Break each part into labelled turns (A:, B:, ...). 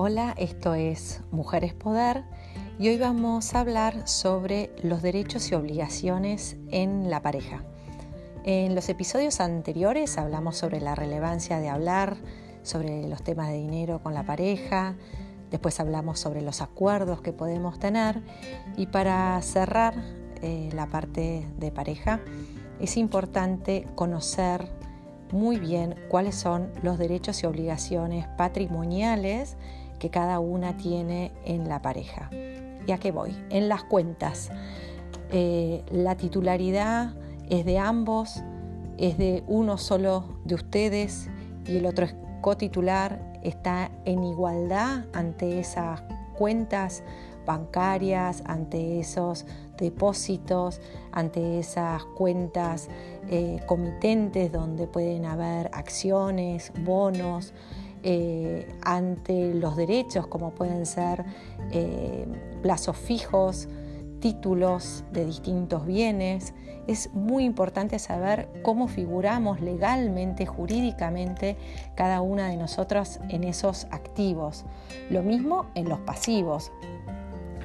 A: Hola, esto es Mujeres Poder y hoy vamos a hablar sobre los derechos y obligaciones en la pareja. En los episodios anteriores hablamos sobre la relevancia de hablar sobre los temas de dinero con la pareja, después hablamos sobre los acuerdos que podemos tener y para cerrar eh, la parte de pareja es importante conocer muy bien cuáles son los derechos y obligaciones patrimoniales que cada una tiene en la pareja. ¿Y a qué voy? En las cuentas. Eh, la titularidad es de ambos, es de uno solo de ustedes y el otro es cotitular, está en igualdad ante esas cuentas bancarias, ante esos depósitos, ante esas cuentas eh, comitentes donde pueden haber acciones, bonos, eh, ante los derechos como pueden ser eh, plazos fijos, títulos de distintos bienes. Es muy importante saber cómo figuramos legalmente, jurídicamente, cada una de nosotras en esos activos. Lo mismo en los pasivos.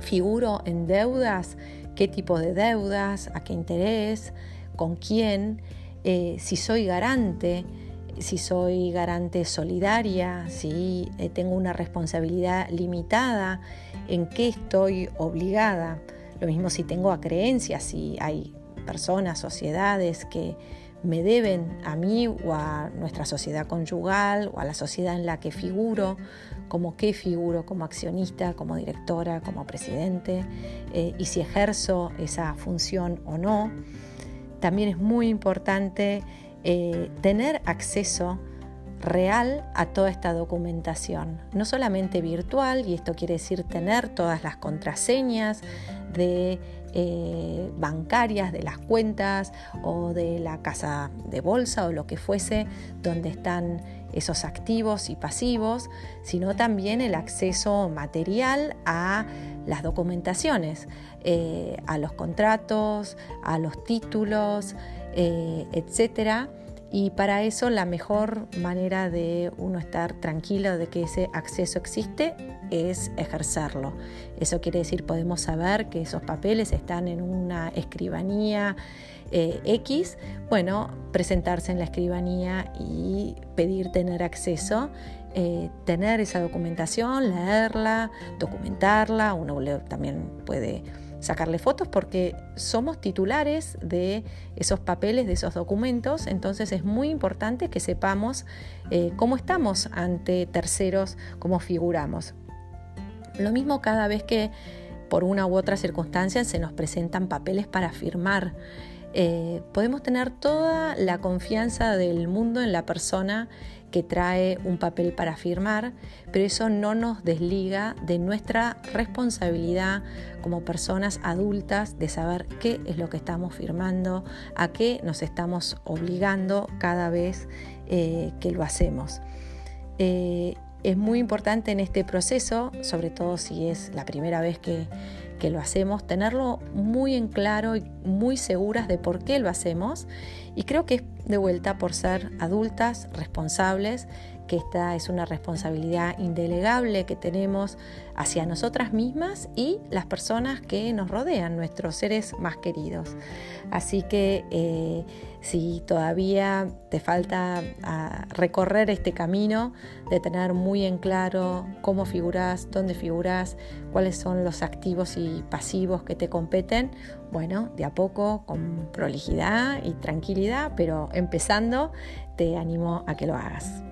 A: Figuro en deudas, qué tipo de deudas, a qué interés, con quién, eh, si soy garante, si soy garante solidaria, si eh, tengo una responsabilidad limitada, en qué estoy obligada. Lo mismo si tengo a creencias, si hay personas, sociedades que me deben a mí o a nuestra sociedad conyugal o a la sociedad en la que figuro, como qué figuro como accionista, como directora, como presidente, eh, y si ejerzo esa función o no. También es muy importante eh, tener acceso real a toda esta documentación, no solamente virtual, y esto quiere decir tener todas las contraseñas de eh, bancarias de las cuentas o de la casa de bolsa o lo que fuese donde están esos activos y pasivos, sino también el acceso material a las documentaciones, eh, a los contratos, a los títulos, eh, etcétera. Y para eso la mejor manera de uno estar tranquilo de que ese acceso existe es ejercerlo. Eso quiere decir, podemos saber que esos papeles están en una escribanía eh, X, bueno, presentarse en la escribanía y pedir tener acceso eh, tener esa documentación, leerla, documentarla, uno también puede sacarle fotos porque somos titulares de esos papeles, de esos documentos, entonces es muy importante que sepamos eh, cómo estamos ante terceros, cómo figuramos. Lo mismo cada vez que por una u otra circunstancia se nos presentan papeles para firmar. Eh, podemos tener toda la confianza del mundo en la persona que trae un papel para firmar, pero eso no nos desliga de nuestra responsabilidad como personas adultas de saber qué es lo que estamos firmando, a qué nos estamos obligando cada vez eh, que lo hacemos. Eh, es muy importante en este proceso, sobre todo si es la primera vez que, que lo hacemos, tenerlo muy en claro y muy seguras de por qué lo hacemos. Y creo que es de vuelta por ser adultas, responsables, que esta es una responsabilidad indelegable que tenemos hacia nosotras mismas y las personas que nos rodean, nuestros seres más queridos. Así que eh, si todavía te falta ah, recorrer este camino de tener muy en claro cómo figuras, dónde figuras, cuáles son los activos y pasivos que te competen, bueno, de a poco, con prolijidad y tranquilidad, pero empezando, te animo a que lo hagas.